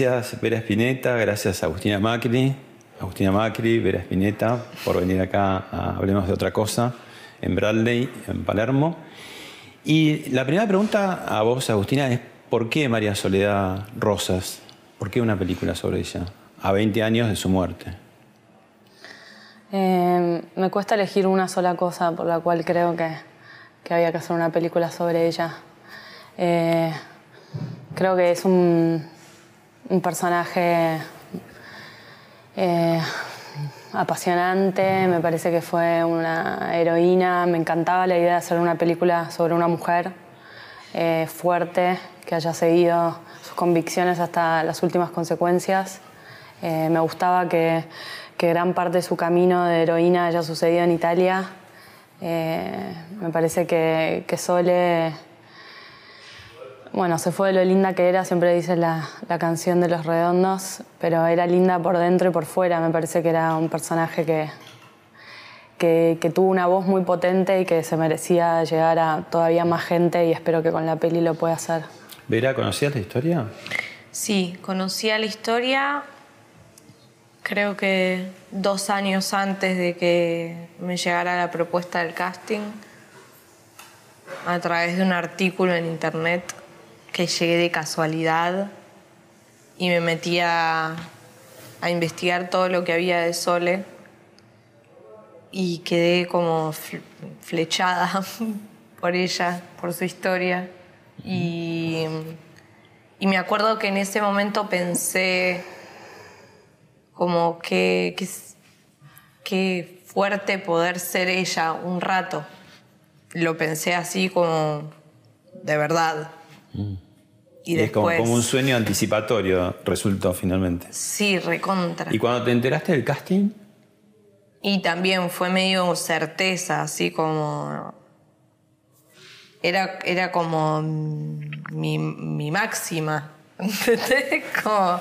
Gracias Vera Espineta, gracias Agustina Macri, Agustina Macri, Vera Espineta, por venir acá a Hablemos de otra cosa, en Bradley, en Palermo. Y la primera pregunta a vos, Agustina, es ¿por qué María Soledad Rosas? ¿Por qué una película sobre ella? A 20 años de su muerte. Eh, me cuesta elegir una sola cosa por la cual creo que, que había que hacer una película sobre ella. Eh, creo que es un, un personaje eh, apasionante, me parece que fue una heroína, me encantaba la idea de hacer una película sobre una mujer eh, fuerte, que haya seguido sus convicciones hasta las últimas consecuencias. Eh, me gustaba que, gran parte de su camino de heroína haya sucedido en Italia. me parece que, que Sole bueno, se fue de lo linda que era, siempre dice la, canción de Los Redondos, pero era linda por dentro y por fuera. Me parece que era un personaje que, que, tuvo una voz muy potente y que se merecía llegar a todavía más gente y espero que con la peli lo pueda hacer. Vera, ¿conocías la historia? Sí, conocía la historia creo que dos años antes de que me llegara la propuesta del casting a través de un artículo en internet que llegué de casualidad y me metí a, investigar todo lo que había de Sole y quedé como flechada por ella, por su historia. Y, me acuerdo que en ese momento pensé como que, que, fuerte poder ser ella un rato. Lo pensé así como de verdad. Y, es como, un sueño anticipatorio resultó finalmente. Sí, recontra. ¿Y cuando te enteraste del casting? Y también fue medio certeza, así como... Era, era como mi, mi máxima. como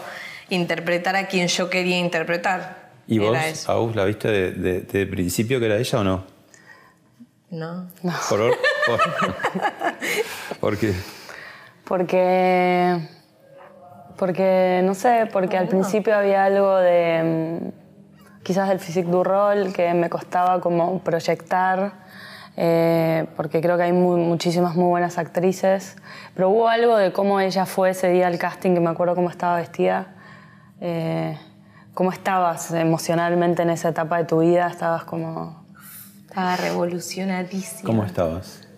interpretar a quien yo quería interpretar. ¿Y vos, Aus, la viste de, de, principio que era ella o no? No. ¿Por, por, ¿Por qué? Porque, porque no sé, porque al principio había algo de mm, quizás del physique du rol que me costaba como proyectar, eh, porque creo que hay muchísimas muy buenas actrices, pero hubo algo de cómo ella fue ese día al casting, que me acuerdo cómo estaba vestida. Eh, ¿Cómo estabas emocionalmente en esa etapa de tu vida? Estabas como... Estaba revolucionadísima. ¿Cómo estabas?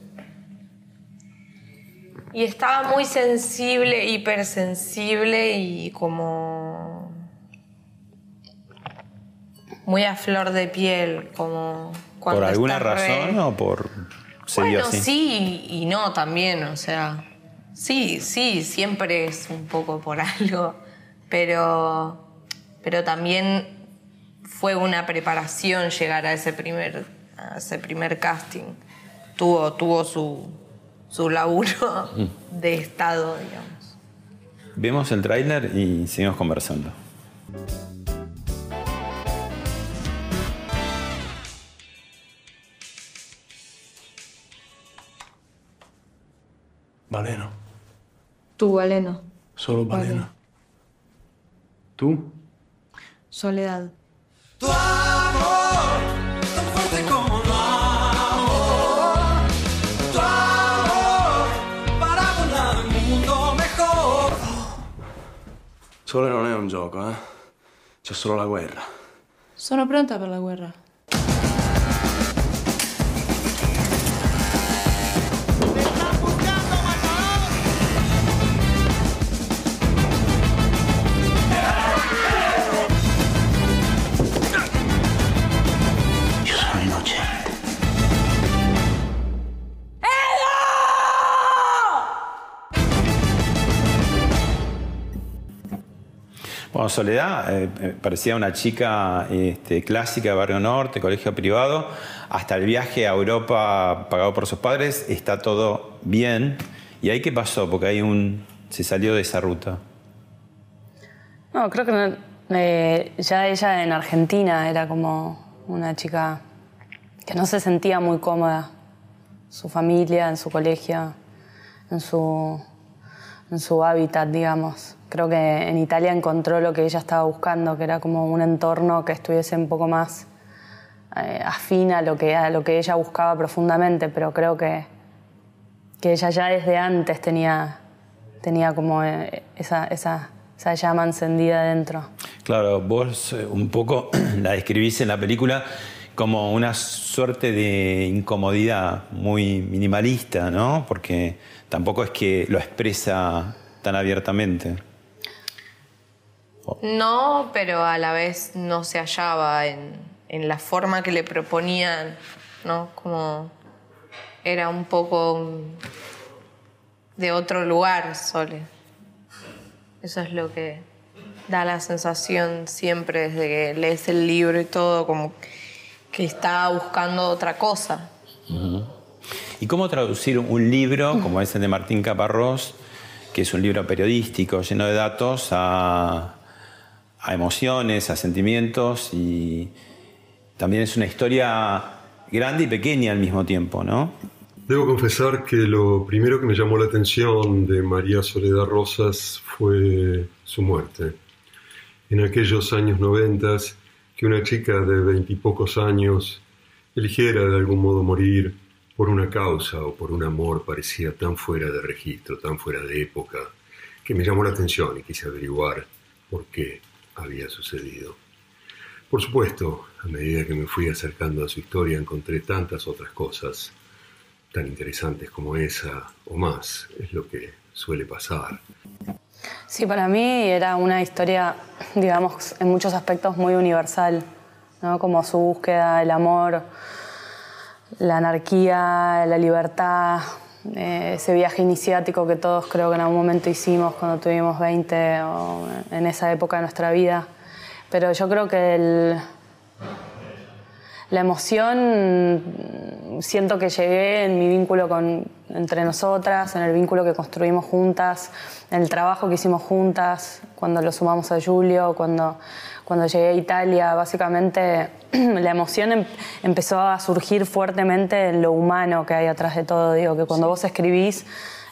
Y estaba muy sensible, hipersensible y como muy a flor de piel, como ¿Por alguna razón o por bueno, sí y no también, o sea, sí, sí, siempre es un poco por algo, pero, pero también fue una preparación llegar a ese primer, a ese primer casting. Tuvo, tuvo su, su laburo de Estado, digamos. Vemos el tráiler y seguimos conversando. Valeno. Tú, Valeno. Solo Valeno. ¿Tú? Soledad. Sole non è un gioco, eh? C'è solo la guerra. Sono pronta per la guerra. Bueno, Soledad eh, eh, parecía una chica este, clásica de Barrio Norte, colegio privado, hasta el viaje a Europa pagado por sus padres, está todo bien. ¿Y ahí qué pasó? Porque hay un, se salió de esa ruta. No, creo que eh, ya ella en Argentina era como una chica que no se sentía muy cómoda. Su familia, en su colegio, en su, en su hábitat, digamos. Creo que en Italia encontró lo que ella estaba buscando, que era como un entorno que estuviese un poco más eh, afín a lo, que, a lo que ella buscaba profundamente, pero creo que, que ella ya desde antes tenía, tenía como eh, esa, esa, esa llama encendida dentro. Claro, vos eh, un poco la describís en la película como una suerte de incomodidad muy minimalista, ¿no? Porque tampoco es que lo expresa tan abiertamente. No, pero a la vez no se hallaba en, en la forma que le proponían, ¿no? Como era un poco de otro lugar, Sole. Eso es lo que da la sensación siempre desde que lees el libro y todo, como que está buscando otra cosa. ¿Y cómo traducir un libro como ese de Martín Caparrós, que es un libro periodístico lleno de datos, a, a emociones, a sentimientos y también es una historia grande y pequeña al mismo tiempo, ¿no? Debo confesar que lo primero que me llamó la atención de María Soledad Rosas fue su muerte. En aquellos años noventas, que una chica de veintipocos años eligiera de algún modo morir por una causa o por un amor parecía tan fuera de registro, tan fuera de época, que me llamó la atención y quise averiguar por qué había sucedido. Por supuesto, a medida que me fui acercando a su historia encontré tantas otras cosas tan interesantes como esa o más, es lo que suele pasar. Sí, para mí era una historia, digamos, en muchos aspectos muy universal, ¿no? Como su búsqueda, el amor, la anarquía, la libertad, eh, ese viaje iniciático que todos creo que en algún momento hicimos cuando tuvimos 20 o en esa época de nuestra vida. Pero yo creo que el, la emoción siento que llegué en mi vínculo con, entre nosotras, en el vínculo que construimos juntas, en el trabajo que hicimos juntas, cuando lo sumamos a Julio, cuando, cuando llegué a Italia, básicamente la emoción em- empezó a surgir fuertemente en lo humano que hay atrás de todo. Digo, que cuando vos escribís,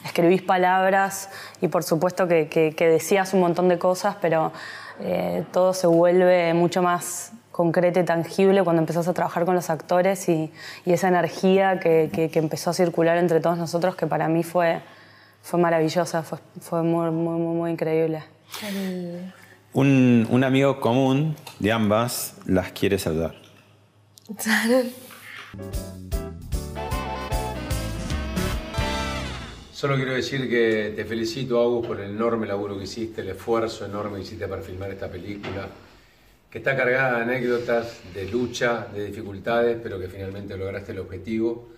escribís palabras y por supuesto que, que- que decías un montón de cosas, pero eh, todo se vuelve mucho más concreto y tangible cuando empezás a trabajar con los actores y, y esa energía que, que- que empezó a circular entre todos nosotros que para mí fue, fue maravillosa, fue, fue muy, muy, muy, muy increíble. Un, un amigo común de ambas las quiere saludar. Solo quiero decir que te felicito, Agus, por el enorme laburo que hiciste, el esfuerzo enorme que hiciste para filmar esta película, que está cargada de anécdotas, de lucha, de dificultades, pero que finalmente lograste el objetivo.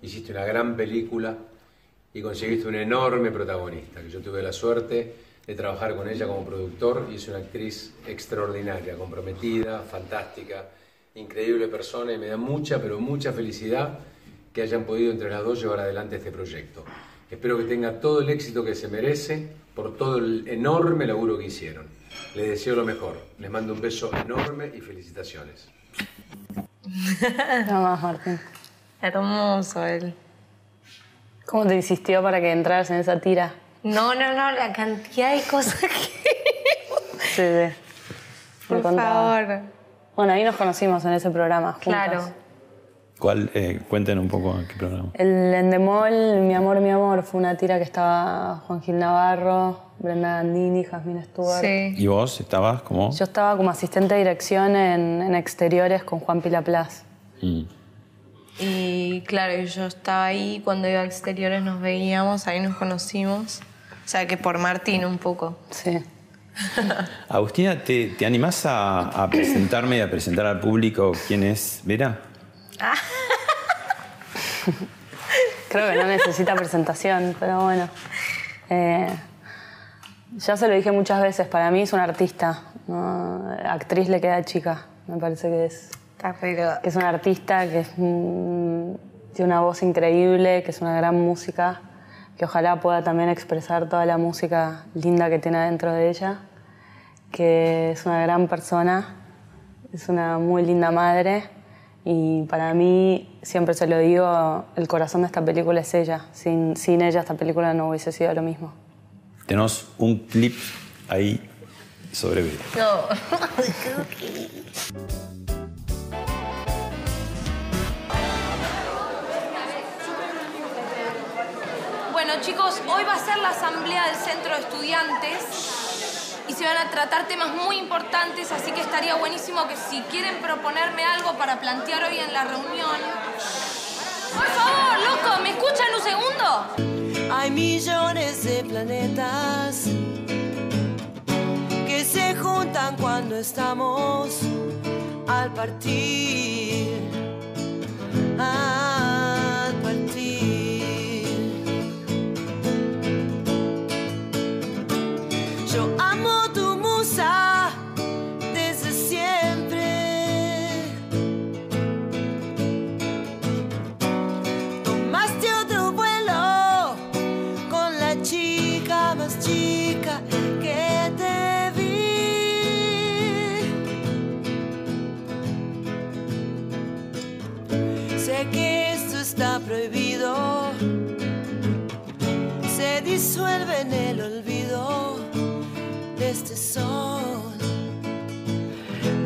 Hiciste una gran película y conseguiste un enorme protagonista, que yo tuve la suerte de trabajar con ella como productor y es una actriz extraordinaria, comprometida, fantástica, increíble persona y me da mucha, pero mucha felicidad que hayan podido entre las dos llevar adelante este proyecto. Espero que tenga todo el éxito que se merece por todo el enorme laburo que hicieron. Les deseo lo mejor. Les mando un beso enorme y felicitaciones. Nada más, Martín. Hermoso él. ¿Cómo te insistió para que entraras en esa tira? No, no, no, la cantidad de cosas que... Sí, sí. Me Por contaba. favor. Bueno, ahí nos conocimos en ese programa juntas. Claro. ¿Cuál? Eh, cuenten un poco en qué programa. El Endemol, Mi Amor, Mi Amor, fue una tira que estaba Juan Gil Navarro, Brenda Gandini, Jasmine Stewart. Sí. ¿Y vos estabas como? Yo estaba como asistente de dirección en, en exteriores con Juan Pilaplas. Mm. Y claro, yo estaba ahí cuando iba a exteriores, nos veíamos, ahí nos conocimos. O sea que por Martín un poco. Sí. Agustina, ¿te, te animás a, a presentarme y a presentar al público quién es Vera? Creo que no necesita presentación, pero bueno. Eh, Ya se lo dije muchas veces, para mí es una artista. ¿no? Actriz le queda chica, me parece que es. Que es una artista, que es, mm, tiene una voz increíble, que es una gran música, que ojalá pueda también expresar toda la música linda que tiene dentro de ella, que es una gran persona, es una muy linda madre y para mí, siempre se lo digo, el corazón de esta película es ella. Sin, sin ella esta película no hubiese sido lo mismo. Tenemos un clip ahí sobre Vera. No. Bueno, chicos, hoy va a ser la asamblea del centro de estudiantes y se van a tratar temas muy importantes, así que estaría buenísimo que si quieren proponerme algo para plantear hoy en la reunión. Por favor, loco, ¿me escuchan un segundo? Hay millones de planetas que se juntan cuando estamos al partir. Al desde siempre. Tomaste otro vuelo con la chica más chica que te vi. Sé que esto está prohibido. Se disuelve en el olvido este sol,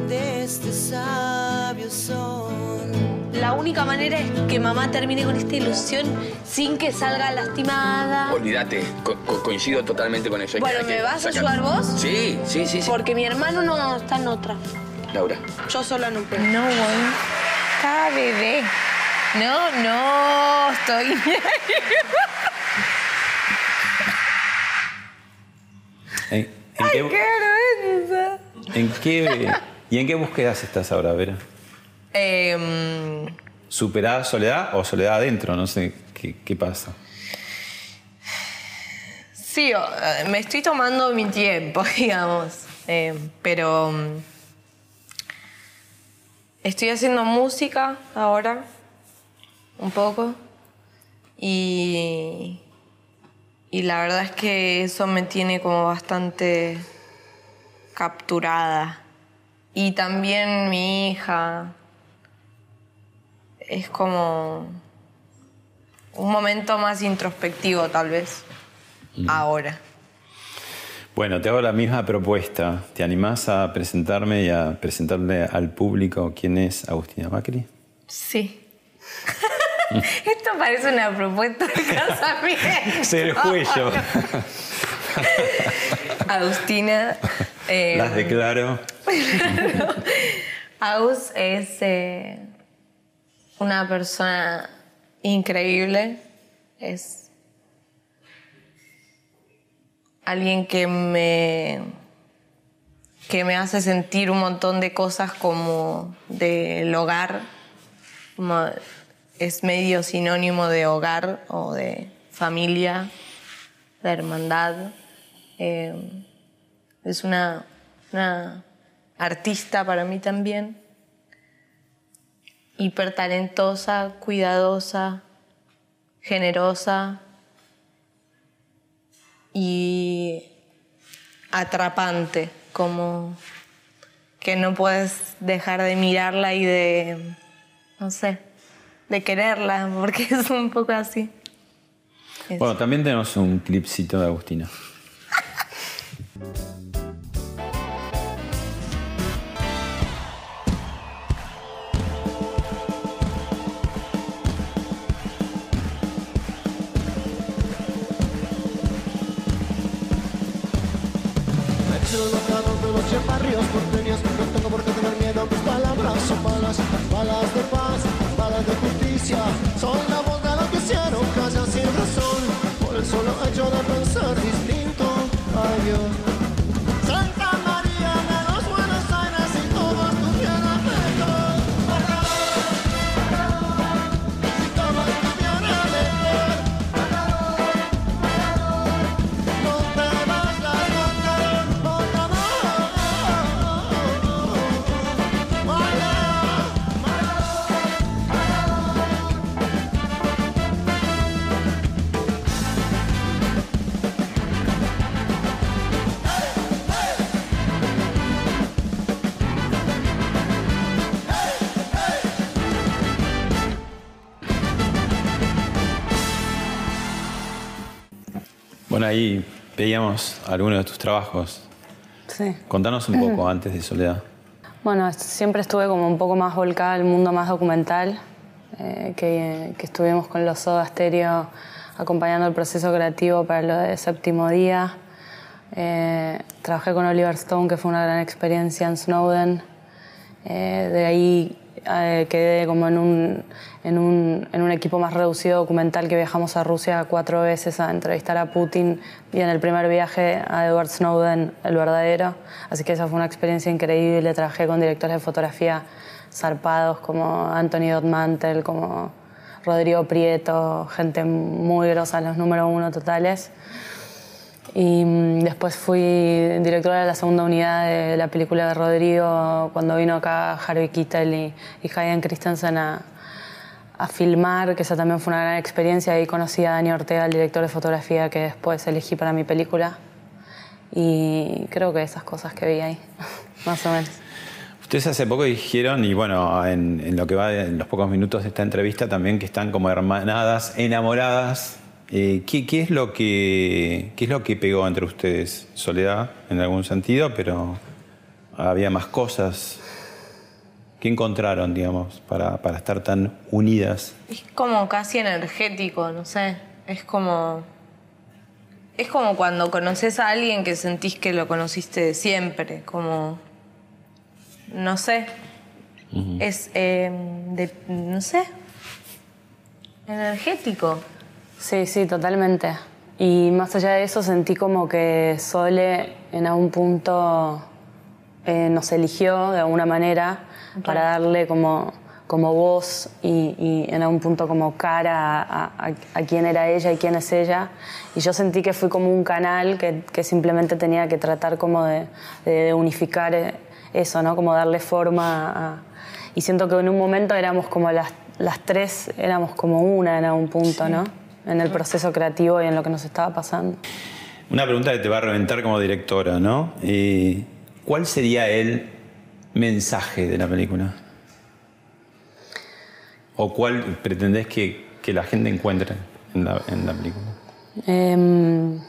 de este sabio son. La única manera es que mamá termine con esta ilusión sin que salga lastimada. Olvídate, co- co- coincido totalmente con eso. Hay que- Bueno, que ¿me vas a sacar- ayudar vos? Sí, sí, sí, sí. Porque mi hermano no está en otra. Laura. Yo sola no puedo. No. Está bebé. No, no, estoy. ¿En, qué, vergüenza! en qué- ¿Y en qué búsquedas estás ahora, Vera? Em, ¿Superada soledad o soledad adentro? No sé qué, qué pasa. sí, eh, me estoy tomando mi tiempo, digamos. Em, pero mm, estoy haciendo música ahora, un poco. Y, y la verdad es que eso me tiene como bastante capturada. Y también mi hija. Es como un momento más introspectivo tal vez. Ahora. Bueno, te hago la misma propuesta. ¿Te animás a presentarme y a presentarle al público quién es Agustina Macri? Sí. Esto parece una propuesta de casamiento. Ser cuello. Agustina. eh, Las declaro. Aus es eh, una persona increíble. Es alguien que me que me hace sentir un montón de cosas como del hogar. Como es medio sinónimo de hogar o de familia, de hermandad. Eh, es una, una artista para mí también. Hiper talentosa, cuidadosa, generosa y atrapante, como que no puedes dejar de mirarla y de, no sé, de quererla, porque es un poco así. Es- Bueno, también tenemos un clipcito de Agustina. Barrios porteños No tengo por qué tener miedo, mis palabras son balas Balas de paz, balas de justicia Son la voz de lo que ahí veíamos algunos de tus trabajos. Sí. Contanos un poco antes de Soledad. Bueno, siempre estuve como un poco más volcada al mundo más documental, eh, que, que estuvimos con los Soda Stereo acompañando el proceso creativo para lo de Séptimo Día. Eh, trabajé con Oliver Stone, que fue una gran experiencia en Snowden. Eh, de ahí eh, quedé como en un, en, un, en un equipo más reducido documental que viajamos a Rusia cuatro veces a entrevistar a Putin y en el primer viaje a Edward Snowden, el verdadero. Así que esa fue una experiencia increíble. Trabajé con directores de fotografía zarpados como Anthony Dotmantel, como Rodrigo Prieto, gente muy grosa, los número uno totales. Y mm, después fui directora de la segunda unidad de la película de Rodrigo cuando vino acá Harvey Keitel y, y Hayden Christensen a, a filmar, que esa también fue una gran experiencia. Ahí conocí a Dani Ortega, el director de fotografía que después elegí para mi película. Y creo que esas cosas que vi ahí, más o menos. Ustedes hace poco dijeron, y bueno, en, en lo que va en los pocos minutos de esta entrevista también, que están como hermanadas, enamoradas. Eh, ¿qué, qué es lo que, ¿Qué es lo que pegó entre ustedes? Soledad, en algún sentido, pero había más cosas. ¿Qué encontraron, digamos, para, para estar tan unidas? Es como casi energético, no sé. Es como. Es como cuando conoces a alguien que sentís que lo conociste de siempre. Como. No sé. Es. eh, de- no sé. Energético. Sí, sí, totalmente. Y más allá de eso sentí como que Sole en algún punto eh, nos eligió de alguna manera para darle como, como voz y, y en algún punto como cara a, a- a quién era ella y quién es ella. Y yo sentí que fui como un canal que, que simplemente tenía que tratar como de, de- unificar eh, eso, ¿no? Como darle forma a... Y siento que en un momento éramos como las, las tres, éramos como una en algún punto, ¿no? En el proceso creativo y en lo que nos estaba pasando. Una pregunta que te va a reventar como directora, ¿no? Eh, ¿Cuál sería el mensaje de la película? ¿O cuál pretendés que, que la gente encuentre en la, en la película? Em,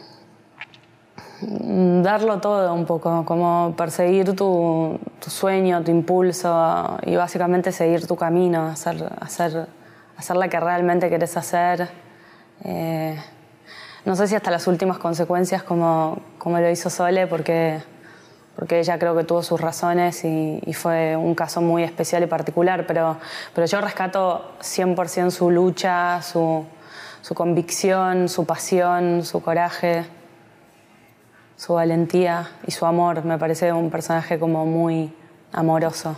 darlo todo un poco, como perseguir tu, tu sueño, tu impulso y básicamente seguir tu camino, hacer, hacer, hacer la que realmente querés hacer. Eh, no sé si hasta las últimas consecuencias como, como lo hizo Sole, porque, porque ella creo que tuvo sus razones y, y fue un caso muy especial y particular, pero, pero yo rescato 100% su lucha, su, su convicción, su pasión, su coraje, su valentía y su amor. Me parece un personaje como muy amoroso.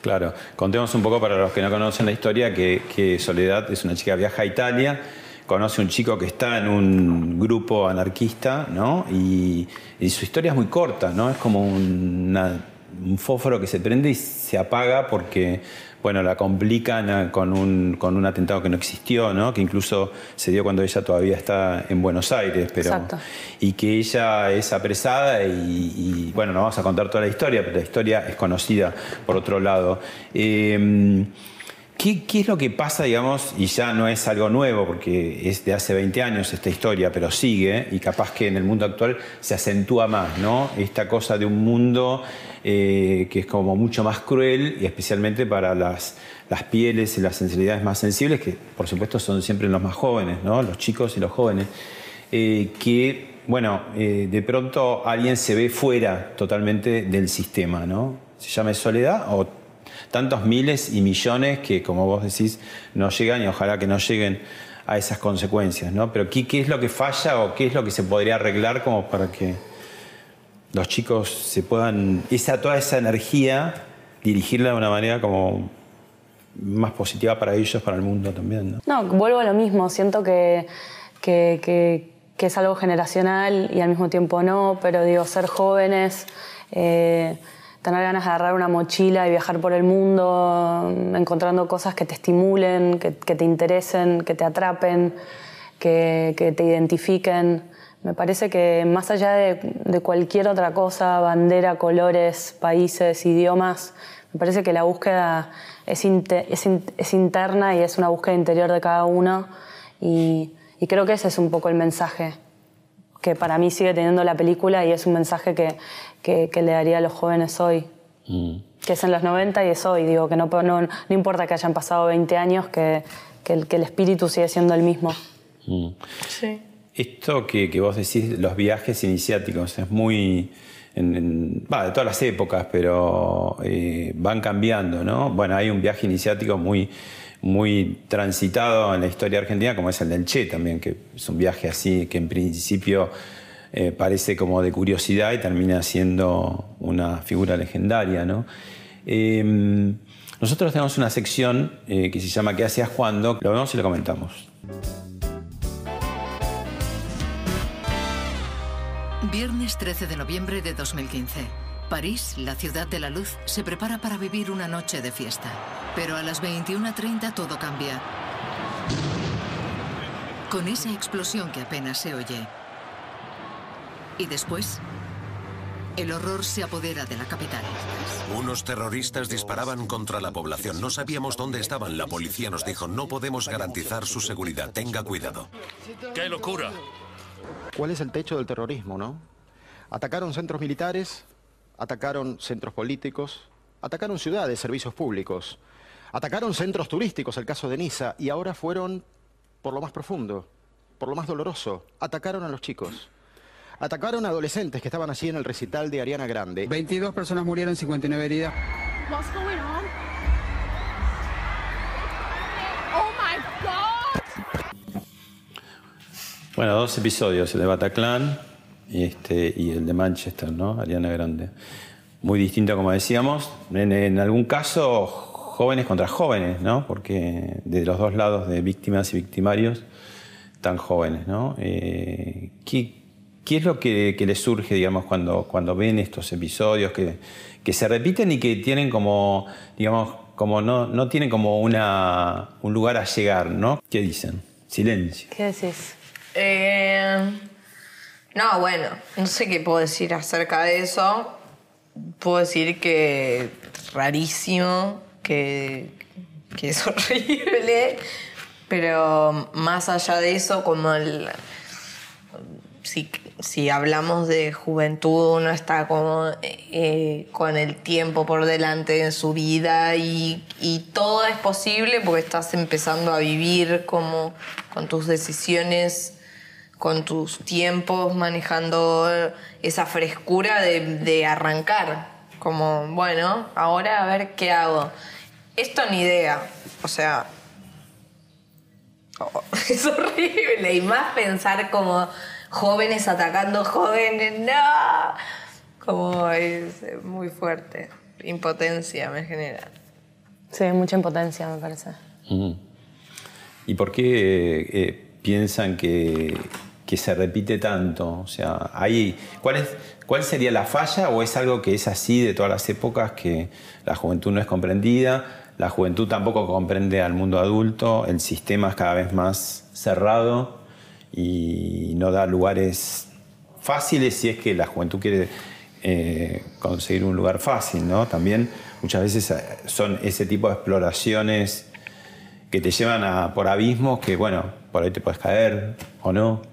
Claro, contemos un poco para los que no conocen la historia que, que Soledad es una chica que viaja a Italia, conoce un chico que está en un grupo anarquista, ¿no? Y, y su historia es muy corta, ¿no? Es como una- un fósforo que se prende y se apaga porque, bueno, la complican con un, con un atentado que no existió, ¿no? Que incluso se dio cuando ella todavía está en Buenos Aires, pero Exacto. y que ella es apresada y, y, bueno, no vamos a contar toda la historia, pero la historia es conocida por otro lado. Eh, ¿qué, es lo que pasa, digamos, y ya no es algo nuevo, porque es de hace 20 años esta historia, pero sigue, y capaz que en el mundo actual se acentúa más, ¿no? Esta cosa de un mundo eh, que es como mucho más cruel, y especialmente para las, las pieles y las sensibilidades más sensibles, que por supuesto son siempre los más jóvenes, ¿no? Los chicos y los jóvenes eh, que, bueno, eh, de pronto alguien se ve fuera totalmente del sistema, ¿no? Se llama soledad o tantos miles y millones que, como vos decís, no llegan y ojalá que no lleguen a esas consecuencias, ¿no? Pero ¿qué, qué es lo que falla o qué es lo que se podría arreglar como para que los chicos se puedan, esa, toda esa energía, dirigirla de una manera como más positiva para ellos, para el mundo también, ¿no? Vuelvo a lo mismo. Siento que, que, que- que es algo generacional y al mismo tiempo no, pero digo, ser jóvenes, eh, tener ganas de agarrar una mochila y viajar por el mundo, encontrando cosas que te estimulen, que, te interesen, que te atrapen, que, te identifiquen. Me parece que más allá de, cualquier otra cosa, bandera, colores, países, idiomas, me parece que la búsqueda es, inte- es in- es interna y es una búsqueda interior de cada uno y creo que ese es un poco el mensaje que para mí sigue teniendo la película y es un mensaje que, que- que le daría a los jóvenes hoy. Que es en los 90 y es hoy, digo, que no, no, no importa que hayan pasado 20 años, que, que el, que el espíritu sigue siendo el mismo. Mm. Sí. Esto que, que vos decís, los viajes iniciáticos, es muy. en- de todas las épocas, pero eh, van cambiando, ¿no? Bueno, hay un viaje iniciático muy, muy transitado en la historia argentina, como es el del Che también, que es un viaje así que en principio eh, parece como de curiosidad y termina siendo una figura legendaria, ¿no? Eh, nosotros tenemos una sección eh, que se llama ¿Qué hacías cuando? Lo vemos y lo comentamos. Viernes 13 de noviembre de 2015. París, la ciudad de la luz, se prepara para vivir una noche de fiesta. Pero a las 21.30 todo cambia. Con esa explosión que apenas se oye. Y después, el horror se apodera de la capital. Unos terroristas disparaban contra la población. No sabíamos dónde estaban. La policía nos dijo, no podemos garantizar su seguridad. Tenga cuidado. ¡Qué locura! ¿Cuál es el techo del terrorismo, no? Atacaron centros militares, atacaron centros políticos, atacaron ciudades, servicios públicos, atacaron centros turísticos, el caso de Niza, y ahora fueron por lo más profundo, por lo más doloroso, atacaron a los chicos. Atacaron a adolescentes que estaban allí en el recital de Ariana Grande. 22 personas murieron, 59 heridas. What's going on? Oh my God! Bueno, dos episodios, el de Bataclan este, y el de Manchester, ¿no? Ariana Grande. Muy distinto, como decíamos. En, en algún caso, jóvenes contra jóvenes, ¿no? Porque de los dos lados de víctimas y victimarios, tan jóvenes, ¿no? Eh, ¿qué, qué es lo que, que les surge, digamos, cuando, cuando ven estos episodios que, que se repiten y que tienen como, digamos, como no, no tienen como una, un lugar a llegar, ¿no? ¿Qué dicen? Silencio. ¿Qué decís? Eh, no, bueno, no sé qué puedo decir acerca de eso. Puedo decir que rarísimo, que, que es horrible, pero más allá de eso, como el, si, si hablamos de juventud, uno está como eh, con el tiempo por delante en su vida y, y todo es posible porque estás empezando a vivir como con tus decisiones, con tus tiempos, manejando esa frescura de, de arrancar. Como, bueno, ahora a ver qué hago. Esto ni idea. O sea, oh, es horrible. Y más pensar como jóvenes atacando jóvenes, no. Como es muy fuerte. Impotencia me genera. Sí, mucha impotencia, me parece. ¿Y por qué eh, eh, piensan que, que se repite tanto? O sea, ¿cuál, es, ¿cuál sería la falla o es algo que es así de todas las épocas que la juventud no es comprendida? La juventud tampoco comprende al mundo adulto, el sistema es cada vez más cerrado y no da lugares fáciles si es que la juventud quiere eh, conseguir un lugar fácil, ¿no? También muchas veces eh, son ese tipo de exploraciones que te llevan a, por abismos que, bueno, por ahí te puedes caer o no.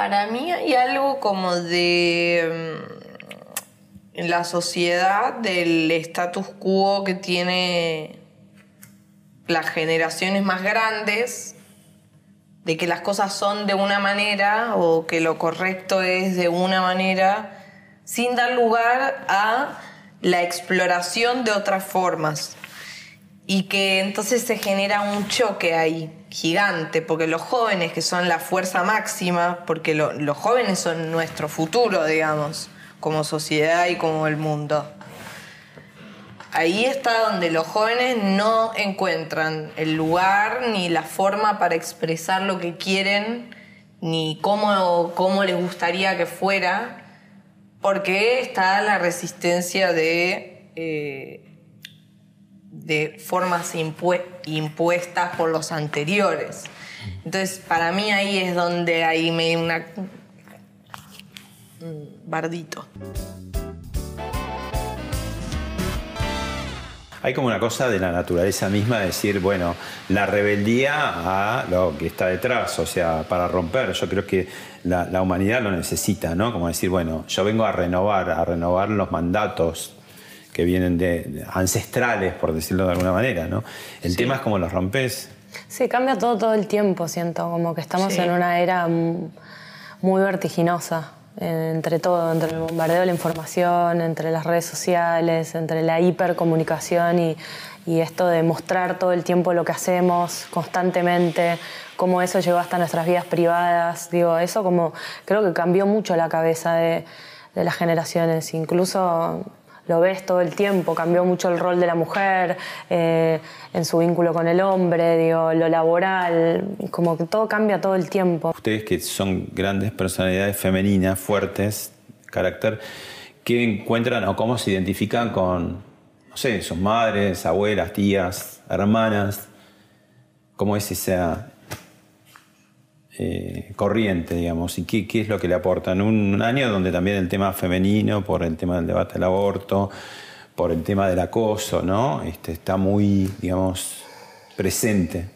Para mí hay algo como de mm, la sociedad del status quo que tiene las generaciones más grandes, de que las cosas son de una manera o que lo correcto es de una manera, sin dar lugar a la exploración de otras formas. Y que entonces se genera un choque ahí, gigante, porque los jóvenes, que son la fuerza máxima, porque lo- los jóvenes son nuestro futuro, digamos, como sociedad y como el mundo. Ahí está donde los jóvenes no encuentran el lugar ni la forma para expresar lo que quieren, ni cómo, cómo les gustaría que fuera, porque está la resistencia de, eh, de formas impue- impuestas por los anteriores. Entonces, para mí ahí es donde hay medio una... un bardito. hay como una cosa de la naturaleza misma de decir, bueno, la rebeldía a lo que está detrás, o sea, para romper. Yo creo que la, la humanidad lo necesita, ¿no? Como decir, bueno, yo vengo a renovar, a renovar los mandatos que vienen de, de ancestrales, por decirlo de alguna manera, ¿no? El tema es cómo los rompes. Sí, cambia todo todo el tiempo, siento, como que estamos Sí. en una era muy vertiginosa, entre todo, entre el bombardeo de la información, entre las redes sociales, entre la hipercomunicación y, y esto de mostrar todo el tiempo lo que hacemos constantemente, cómo eso llegó hasta nuestras vidas privadas, digo, eso como creo que cambió mucho la cabeza de, de las generaciones, incluso lo ves todo el tiempo, cambió mucho el rol de la mujer eh, en su vínculo con el hombre, digo, lo laboral, como que todo cambia todo el tiempo. Ustedes que son grandes personalidades femeninas, fuertes, carácter, ¿qué encuentran o cómo se identifican con, no sé, sus madres, abuelas, tías, hermanas? ¿Cómo es esa eh, corriente, digamos? ¿Y qué, es lo que le aportan? Un año donde también el tema femenino, por el tema del debate del aborto, por el tema del acoso, ¿no? Este, está muy, digamos, presente.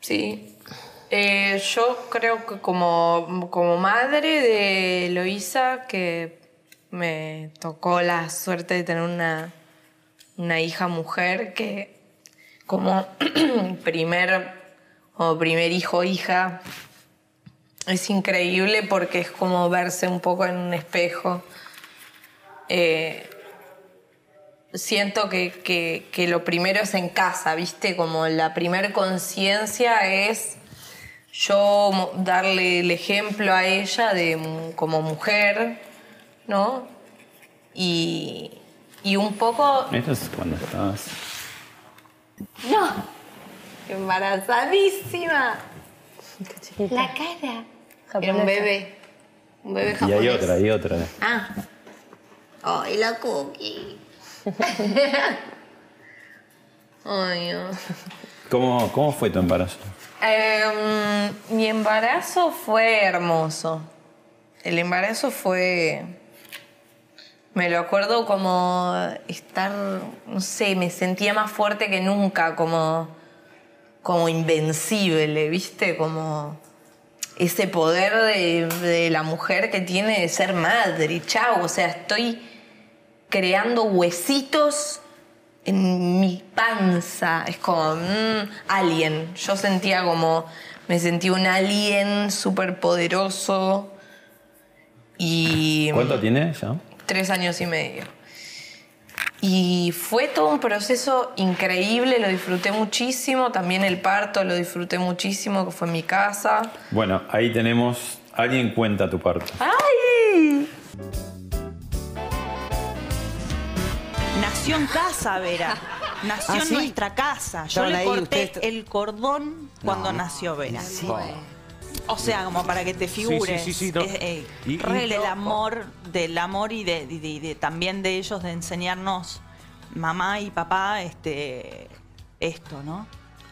Sí. Eh, yo creo que como, como madre de Eloísa, que me tocó la suerte de tener una, una hija mujer que como primer o primer hijo o hija es increíble porque es como verse un poco en un espejo. Eh, siento que, que- que lo primero es en casa, ¿viste? Como la primer conciencia es yo darle el ejemplo a ella de como mujer, ¿no? Y, y un poco... Esto es cuando estabas... ¡No! Embarazadísima. La cara. Era un bebé. Un bebé Y japonés. hay otra, hay otra. Ah. Ay, la cookie. Ay, no. ¿Cómo, ¿Cómo fue tu embarazo? Em, mi embarazo fue hermoso. El embarazo fue. Me lo acuerdo como estar, no sé, me sentía más fuerte que nunca, como, como invencible, ¿viste? Como ese poder de, de la mujer que tiene de ser madre, chao. O sea, estoy creando huesitos en mi panza. Es como mm, alien. Yo sentía como. Me sentí un alien súper poderoso. Y. ¿Cuánto tiene ya? Tres años y medio. Y fue todo un proceso increíble, lo disfruté muchísimo. También el parto lo disfruté muchísimo, que fue en mi casa. Bueno, ahí tenemos. Alguien cuenta tu parto. ¡Ay! Nació en casa, Vera. Nació ¿Ah, en sí? nuestra casa. Yo Estaban le ahí corté ustedes- el cordón cuando No. nació Vera. Sí. O sea, como para que te figures. sí, sí, no. Es, eh, Y- y- re del amor, del amor y de, y de- de- también de ellos de enseñarnos mamá y papá este esto, ¿no?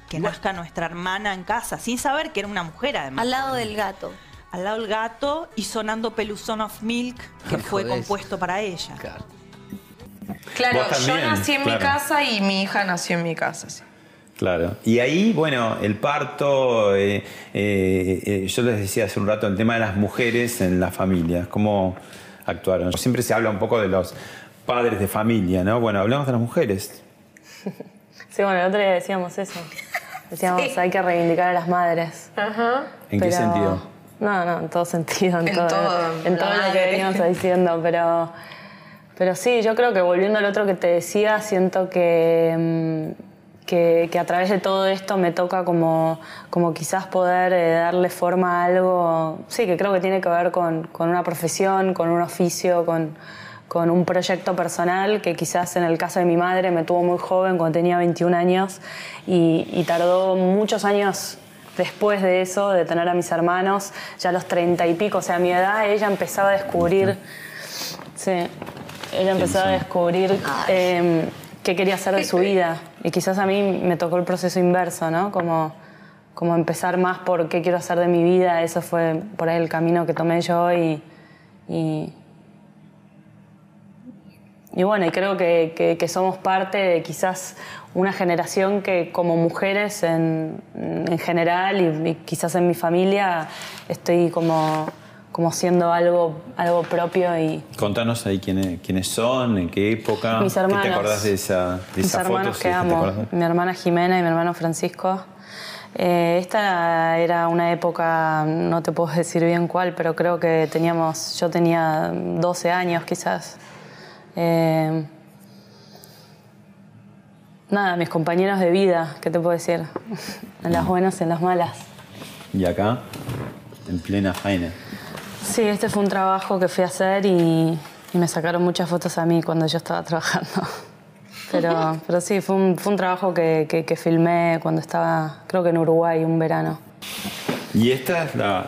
Que nazca nuestra hermana en casa, sin saber que era una mujer además. Al lado del gato. Al lado del gato y sonando Peluzón of Milk, que fue compuesto para ella. Claro, yo nací en mi casa y mi hija nació en mi casa. sí. Claro. Y ahí, bueno, el parto, eh, eh, eh, yo les decía hace un rato el tema de las mujeres en las familias, cómo actuaron. Siempre se habla un poco de los padres de familia, ¿no? Bueno, hablamos de las mujeres. Sí, bueno, el otro día decíamos eso. Decíamos, hay que reivindicar a las madres. ¿En qué sentido? No, no, en todo sentido, en, En todo, todo, en la todo lo que veníamos diciendo, pero, pero sí, yo creo que volviendo al otro que te decía, siento que, mm, que, que a través de todo esto me toca como, como quizás poder eh, darle forma a algo, sí, que creo que tiene que ver con, con una profesión, con un oficio, con, con un proyecto personal que quizás en el caso de mi madre me tuvo muy joven, cuando tenía 21 años, y, y tardó muchos años después de eso, de tener a mis hermanos, ya a los 30 y pico, o sea, a mi edad ella empezaba a descubrir, sí, ella empezaba a descubrir eh, qué quería hacer de su vida. Y quizás a mí me tocó el proceso inverso, ¿no? Como, como empezar más por qué quiero hacer de mi vida, eso fue por ahí el camino que tomé yo y, y, bueno, y creo que, que- que somos parte de quizás una generación que como mujeres en, en general y, y quizás en mi familia estoy como, como siendo algo, algo propio y Contanos ahí quiénes, quiénes son, en qué época. Mis ¿Qué hermanos. te acordás de esa, de mis esa hermanos foto? que ¿te amo, mi hermana Jimena y mi hermano Francisco. Eh, esta era una época, no te puedo decir bien cuál, pero creo que teníamos, yo tenía 12 años quizás. Eh, nada, mis compañeros de vida, ¿qué te puedo decir? En las buenas y en las malas. Y acá, en plena faena. Sí, este fue un trabajo que fui a hacer y, y me sacaron muchas fotos a mí cuando yo estaba trabajando. Pero, pero sí, fue un, fue un trabajo que, que- que filmé cuando estaba, creo que en Uruguay, un verano. Y esta es la,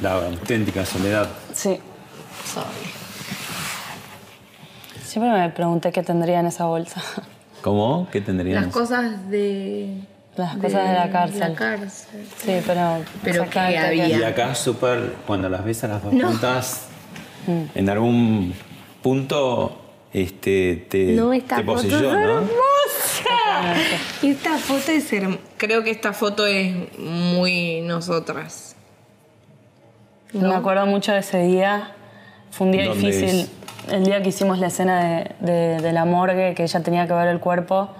la auténtica soledad. Sí. Siempre me pregunté qué tendría en esa bolsa. ¿Cómo? ¿Qué tendrían? Las cosas de. Las cosas de la cárcel. La cárcel. Sí, pero. Pero ¿qué había? Y acá súper, cuando las ves a las dos No. juntas, Mm. en algún punto este, te, No, esta te foto es poseyó, ¿no? hermosa. Esta foto es herm- Creo que esta foto es muy nosotras. Me acuerdo mucho de ese día. Fue un día ¿Dónde difícil. es? El día que hicimos la escena de, de- de la morgue, que ella tenía que ver el cuerpo.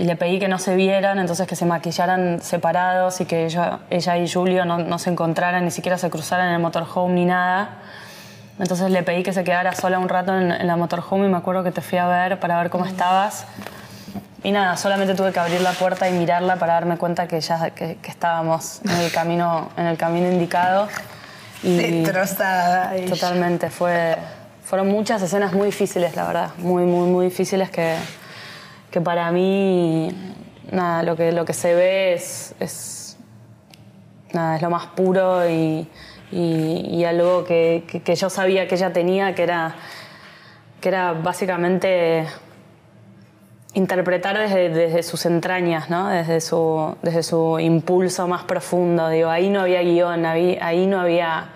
Y le pedí que no se vieran, entonces que se maquillaran separados y que ella, ella y Julio no, no se encontraran, ni siquiera se cruzaran en el motorhome ni nada. Entonces le pedí que se quedara sola un rato en, en la motorhome y me acuerdo que te fui a ver para ver cómo estabas. Y nada, solamente tuve que abrir la puerta y mirarla para darme cuenta que ya que, que estábamos en el camino, en el camino indicado. Y Destrozada. Totalmente, fue, fueron muchas escenas muy difíciles, la verdad, muy, muy, muy difíciles que, que para mí, nada, lo que, lo que se ve es, es, nada, es lo más puro y, y- algo que, que- que yo sabía que ella tenía, que era, que era básicamente interpretar desde, desde sus entrañas, ¿no? desde, su, desde su impulso más profundo. Digo, ahí no había guion, ahí, ahí no, había,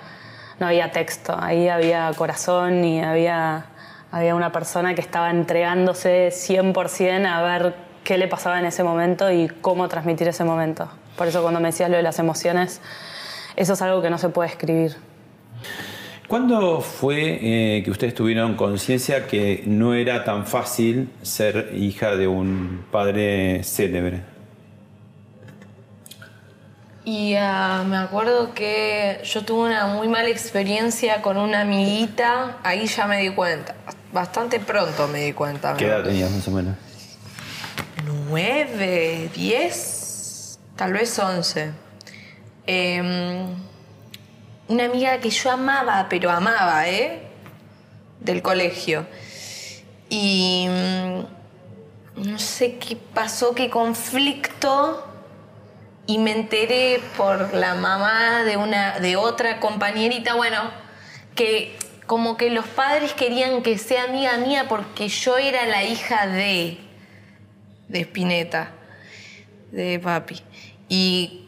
no había texto, ahí había corazón y había, había una persona que estaba entregándose 100% a ver qué le pasaba en ese momento y cómo transmitir ese momento. Por eso cuando me decías lo de las emociones, eso es algo que no se puede escribir. ¿Cuándo fue eh, que ustedes tuvieron conciencia que no era tan fácil ser hija de un padre célebre? Y ah, me acuerdo que yo tuve una muy mala experiencia con una amiguita, ahí ya me di cuenta. Bastante pronto me di cuenta. ¿Qué edad tenías más o menos? Nueve, diez, tal vez once. Em, una amiga que yo amaba, pero amaba, ¿eh? Del colegio. Y mm, no sé qué pasó, qué conflicto. Y me enteré por la mamá de una, de otra compañerita, bueno, que como que los padres querían que sea amiga mía porque yo era la hija de de Spinetta, de papi. Y,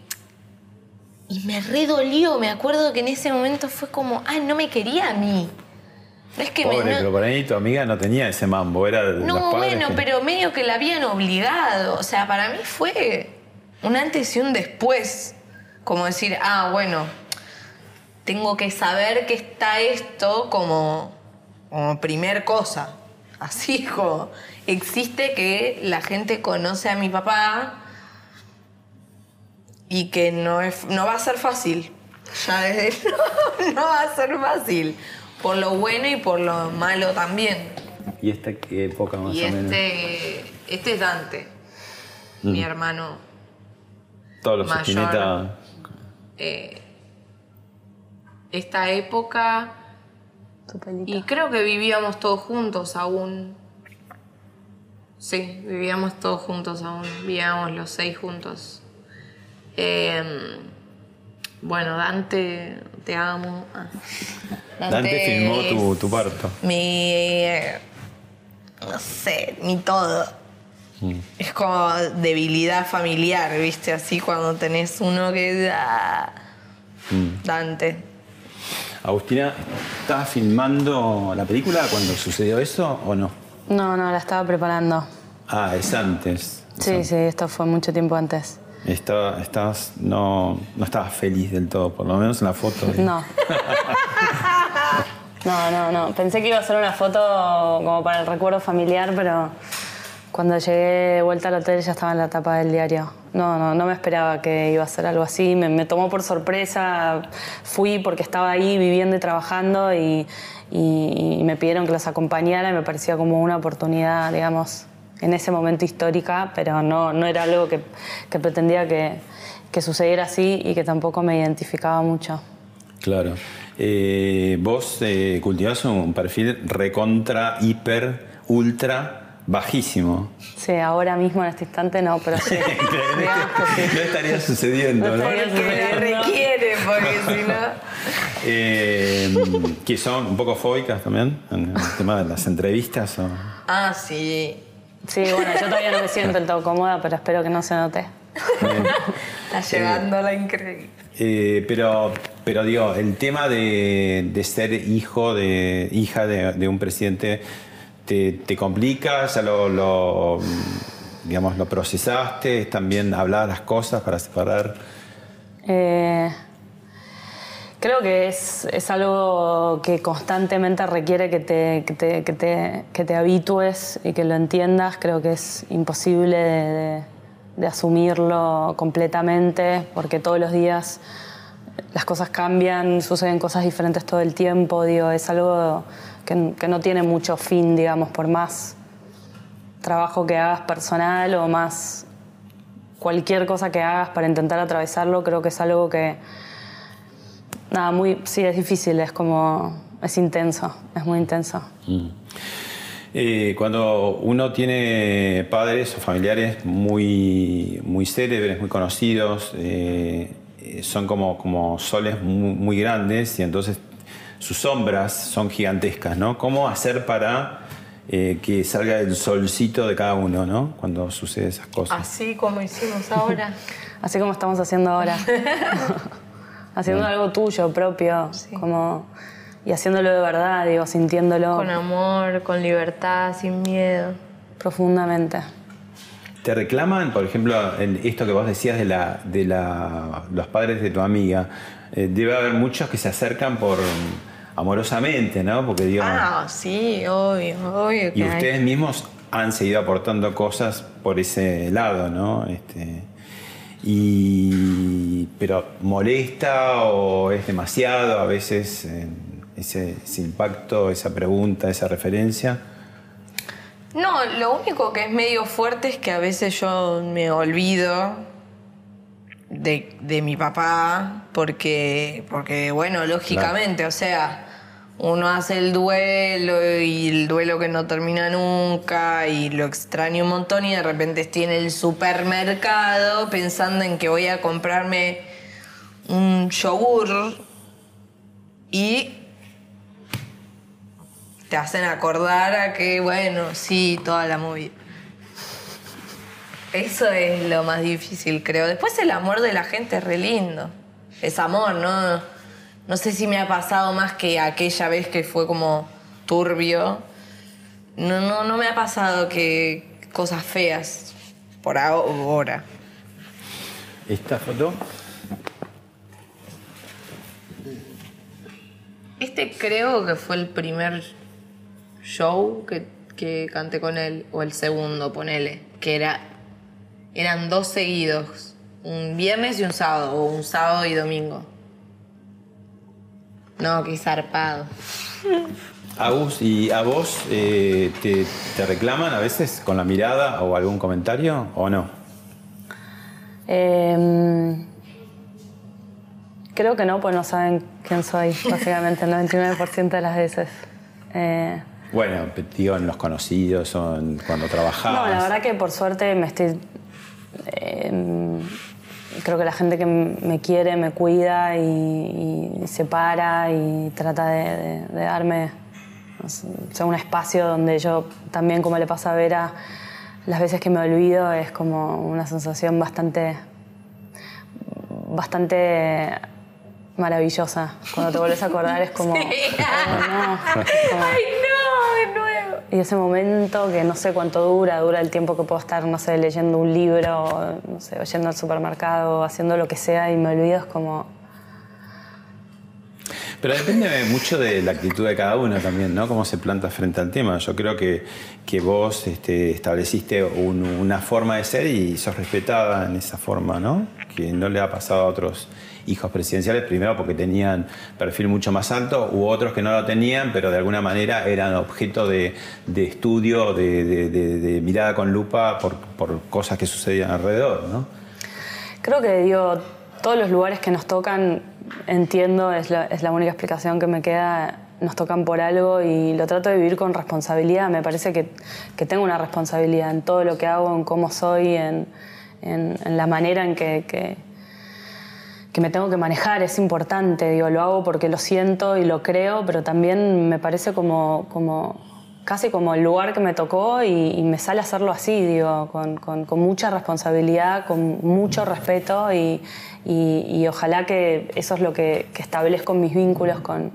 y me redolió, me acuerdo que en ese momento fue como, ah, no me quería a mí. No es que Pobre, me... no- pero por ahí tu amiga no tenía ese mambo, era de no, bueno, que- pero medio que la habían obligado. O sea, para mí fue un antes y un después. Como decir, ah, bueno, tengo que saber que está esto como, como primer cosa. Así como existe que la gente conoce a mi papá y que no, es, no va a ser fácil. Ya desde no, no va a ser fácil. Por lo bueno y por lo malo también. ¿Y esta qué época más Y o menos? este, este es Dante, Mm. mi hermano. Todos los mayor. Eh, esta época. Y creo que vivíamos todos juntos aún. Sí, vivíamos todos juntos aún. Vivíamos los seis juntos. Eh, bueno, Dante, te amo. Ah. Dante filmó es tu, tu parto. Mi. eh, no sé, mi todo. Mm. Es como debilidad familiar, ¿viste? Así cuando tenés uno que. ah, Mm. Dante. Agustina, ¿estabas filmando la película cuando sucedió eso o no? No, no, la estaba preparando. Ah, es antes. Sí, sí, esto fue mucho tiempo antes. Estaba, estabas, no, no estabas feliz del todo, por lo menos en la foto. No. No, no, no. Pensé que iba a ser una foto como para el recuerdo familiar, pero cuando llegué de vuelta al hotel ya estaba en la tapa del diario. No, no, no me esperaba que iba a ser algo así. Me, tomó por sorpresa. Fui porque estaba ahí viviendo y trabajando y, me pidieron que los acompañara y me parecía como una oportunidad, digamos, en ese momento histórica, pero no, no era algo que, pretendía que, que sucediera así y que tampoco me identificaba mucho. Claro. Eh, vos eh, cultivás un perfil recontra, hiper, ultra, bajísimo. Sí, ahora mismo en este instante no, pero sí. Digamos que sí. No estaría sucediendo, ¿no? estaría sucediendo. requiere, porque si no. Eh, que son un poco fóbicas también en el tema de las entrevistas. o- Ah, sí. Sí, bueno, yo todavía no me siento del todo cómoda, pero espero que no se note. Está llevándola increíble. Eh, pero, pero digo, el tema de, de ser hijo, de hija de, de un presidente, te, te complica, ya lo, lo, digamos, lo procesaste, también hablar las cosas para separar. Eh, creo que es, es algo que constantemente requiere que te, que, te, que, te, que te habitúes y que lo entiendas. Creo que es imposible de, de- asumirlo completamente porque todos los días las cosas cambian, suceden cosas diferentes todo el tiempo. Digo, es algo que, no tiene mucho fin, digamos, por más trabajo que hagas personal o más cualquier cosa que hagas para intentar atravesarlo, creo que es algo que, nada, muy, sí, es difícil, es como, es intenso, es muy intenso. Mm. Eh, cuando uno tiene padres o familiares muy, muy célebres, muy conocidos, eh, son como, como soles muy grandes y entonces sus sombras son gigantescas, ¿no? ¿Cómo hacer para eh, que salga el solcito de cada uno, ¿no? Cuando sucede esas cosas. Así como hicimos ahora. Así como estamos haciendo ahora. haciendo algo tuyo, propio, como, y haciéndolo de verdad, digo, sintiéndolo. Con amor, con libertad, sin miedo. Profundamente. ¿Te reclaman, por ejemplo, en esto que vos decías de, la, de la, los padres de tu amiga? Eh, debe haber muchos que se acercan por amorosamente, ¿no? Porque digo, Ah, sí, obvio, obvio que y hay. ustedes mismos han seguido aportando cosas por ese lado, ¿no? Este, y, pero molesta o es demasiado a veces eh, ese, ese impacto, esa pregunta, esa referencia. No, lo único que es medio fuerte es que a veces yo me olvido de, de mi papá, porque, porque, bueno, lógicamente, o sea, uno hace el duelo y el duelo que no termina nunca y lo extraño un montón y de repente estoy en el supermercado pensando en que voy a comprarme un yogur y te hacen acordar a que, bueno, sí, toda la movida. Eso es lo más difícil, creo. Después el amor de la gente es re lindo. Es amor, ¿no? No sé si me ha pasado más que aquella vez que fue como turbio. No, no, no me ha pasado que cosas feas por ahora. Esta foto. Este creo que fue el primer show que, que canté con él, o el segundo, ponele, que era, eran dos seguidos, un viernes y un sábado, o un sábado y domingo. No, qué zarpado. Agus, ¿y a vos eh, te, te reclaman a veces con la mirada o algún comentario o no? Eh, creo que no, pues no saben quién soy, básicamente, el 99% de las veces. Eh, Bueno, digo, en los conocidos o en- cuando trabajabas. No, la verdad que por suerte me estoy. Eh, creo que la gente que me quiere me cuida y, y se para y trata de, de- de darme no sé, o sea, un espacio donde yo también, como le pasa a Vera, las veces que me olvido es como una sensación bastante. bastante maravillosa. Cuando te vuelves a acordar es como. Sí. oh, no, como- ¡Ay, no! Y ese momento que no sé cuánto dura, dura el tiempo que puedo estar, no sé, leyendo un libro, no sé, yendo al supermercado, haciendo lo que sea y me olvido, es como, Pero depende mucho de la actitud de cada uno también, ¿no? Cómo se planta frente al tema. Yo creo que, que vos este, estableciste un- una forma de ser y sos respetada en esa forma, ¿no? Que no le ha pasado a otros hijos presidenciales, primero porque tenían perfil mucho más alto, u otros que no lo tenían, pero de alguna manera eran objeto de, de estudio, de, de- mirada con lupa por, por cosas que sucedían alrededor, ¿no? Creo que digo, todos los lugares que nos tocan, entiendo, es la, es la única explicación que me queda, nos tocan por algo y lo trato de vivir con responsabilidad. Me parece que, que tengo una responsabilidad en todo lo que hago, en cómo soy, en, en- la manera en que- que me tengo que manejar. Es importante, digo, lo hago porque lo siento y lo creo, pero también me parece como... como casi como el lugar que me tocó y, me sale hacerlo así, digo, con, con- mucha responsabilidad, con mucho respeto y, y- ojalá que eso es lo que, establezco mis vínculos con,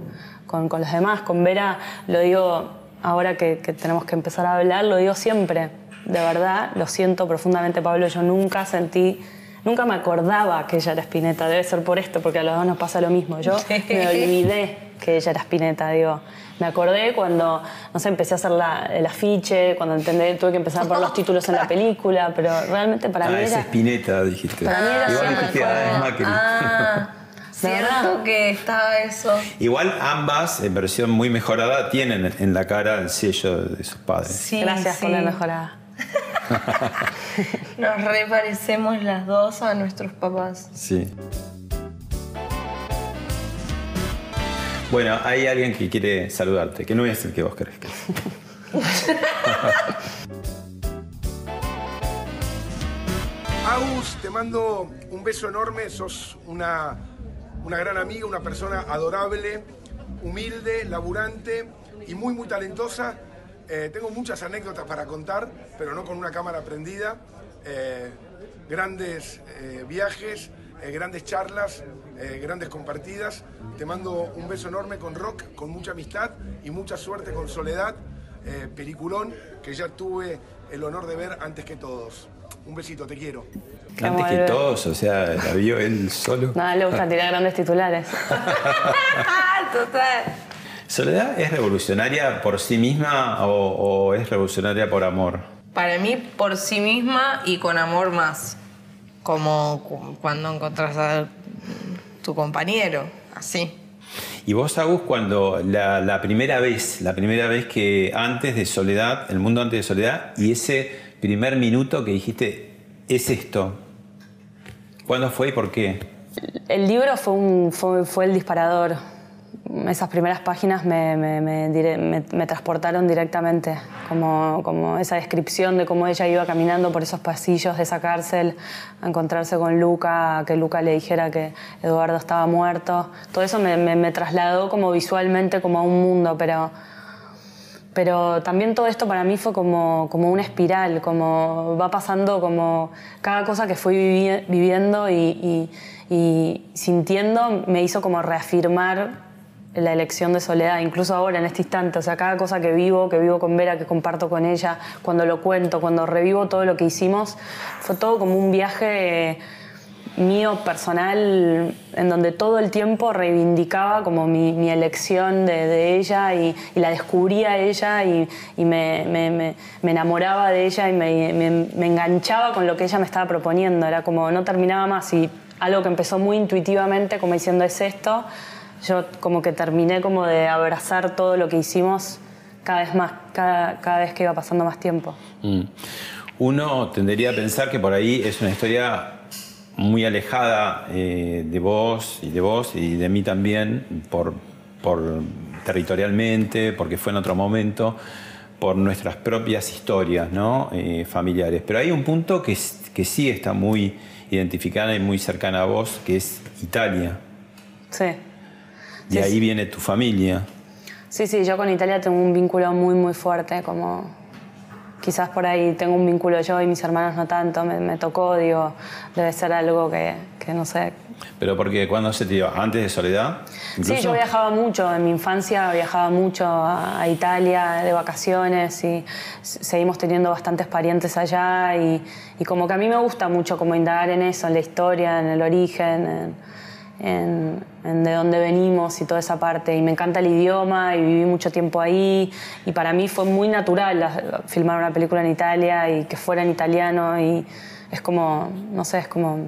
con- con los demás. Con Vera lo digo ahora que, que tenemos que empezar a hablar, lo digo siempre, de verdad, lo siento profundamente Pablo, yo nunca sentí... Nunca me acordaba que ella era Spinetta, debe ser por esto, porque a los dos nos pasa lo mismo. Yo me olvidé que ella era Spinetta, digo. Me acordé cuando, no sé, empecé a hacer la- el afiche, cuando entendí, tuve que empezar a poner los títulos en la película, pero realmente para mí ah, es era... Spinetta, dijiste. Para mí era Igual siempre dijiste, ah, es Macri. Ah, cierto que estaba eso. Igual ambas, en versión muy mejorada, tienen en la cara el sello de sus padres. Sí, Gracias por la mejorada. Nos reparecemos las dos a nuestros papás. Sí. Bueno, hay alguien que quiere saludarte, que no es el que vos crees que es. Agus, te mando un beso enorme, sos una, una gran amiga, una persona adorable, humilde, laburante y muy, muy talentosa. Eh, tengo muchas anécdotas para contar, pero no con una cámara prendida. Eh, grandes eh, viajes, eh, grandes charlas, eh, grandes compartidas. Te mando un beso enorme con Rock, con mucha amistad y mucha suerte con Soledad, eh, peliculón que ya tuve el honor de ver antes que todos. Un besito, te quiero. Antes que todos, o sea, la vio él solo. Nada, le gusta tirar grandes titulares. Total. ¿Soledad es revolucionaria por sí misma o, o es revolucionaria por amor? Para mí, por sí misma y con amor más. Como cu- cuando encontrás a tu compañero, así. Y vos, Agus, cuando la, la primera vez, la primera vez que antes de Soledad, el mundo antes de Soledad, y ese primer minuto que dijiste, es esto. ¿Cuándo fue y por qué? El libro fue, un, fue, fue el disparador. Esas primeras páginas me, me- me me- transportaron directamente, como, como esa descripción de cómo ella iba caminando por esos pasillos de esa cárcel a encontrarse con Luca, a que Luca le dijera que Eduardo estaba muerto. Todo eso me trasladó como visualmente como a un mundo, pero, pero también todo esto para mí fue como, como una espiral, como va pasando como cada cosa que fui vivi- viviendo y, y- y sintiendo me hizo como reafirmar la elección de Soledad, incluso ahora en este instante, o sea, cada cosa que vivo, que vivo con Vera, que comparto con ella, cuando lo cuento, cuando revivo todo lo que hicimos, fue todo como un viaje mío personal en donde todo el tiempo reivindicaba como mi, elección de, ella y, la descubría ella y, me, me- enamoraba de ella y me enganchaba con lo que ella me estaba proponiendo. Era como no terminaba más y algo que empezó muy intuitivamente como diciendo es esto, yo como que terminé como de abrazar todo lo que hicimos cada vez más, cada, cada vez que iba pasando más tiempo. Mm. Uno tendería a pensar que por ahí es una historia muy alejada eh, de vos y de vos y de mí también, por, por territorialmente, porque fue en otro momento, por nuestras propias historias ¿no? Eh, familiares. Pero hay un punto que, que sí está muy identificada y muy cercana a vos, que es Italia. Sí. De Sí, ahí sí. viene tu familia. Sí, sí, yo con Italia tengo un vínculo muy, muy fuerte, como quizás por ahí tengo un vínculo yo y mis hermanos no tanto, me, me tocó, digo, debe ser algo que, que no sé. Pero porque cuando se te iba, antes de Soledad, incluso. Sí, yo viajaba mucho, en mi infancia viajaba mucho a, a Italia de vacaciones y seguimos teniendo bastantes parientes allá y, y como que a mí me gusta mucho como indagar en eso, en la historia, en el origen, en, en- en de dónde venimos y toda esa parte. Y me encanta el idioma y viví mucho tiempo ahí y para mí fue muy natural la- filmar una película en Italia y que fuera en italiano y es como, no sé, es como